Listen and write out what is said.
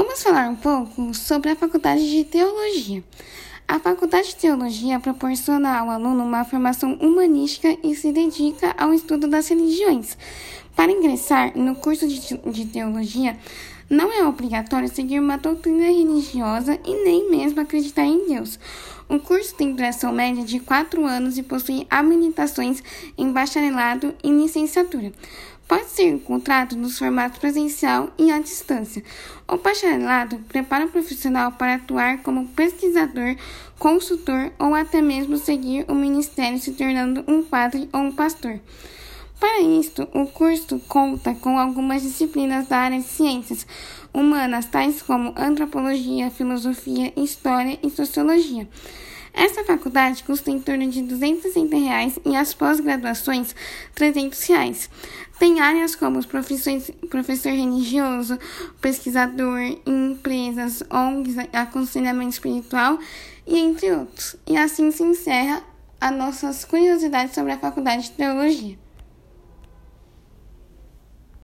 Vamos falar um pouco sobre a Faculdade de Teologia. A Faculdade de Teologia proporciona ao aluno uma formação humanística e se dedica ao estudo das religiões. Para ingressar no curso de Teologia, não é obrigatório seguir uma doutrina religiosa e nem mesmo acreditar em Deus. O curso tem duração média de quatro anos e possui habilitações em bacharelado e licenciatura. Pode ser encontrado nos formatos presencial e à distância. O bacharelado prepara o profissional para atuar como pesquisador, consultor ou até mesmo seguir o ministério se tornando um padre ou um pastor. Para isto, o curso conta com algumas disciplinas da área de ciências humanas, tais como antropologia, filosofia, história e sociologia. Essa faculdade custa em torno de 260 reais e as pós-graduações 300 reais. Tem áreas como professor religioso, pesquisador, empresas, ONGs, aconselhamento espiritual e entre outros. E assim se encerra as nossas curiosidades sobre a Faculdade de Teologia.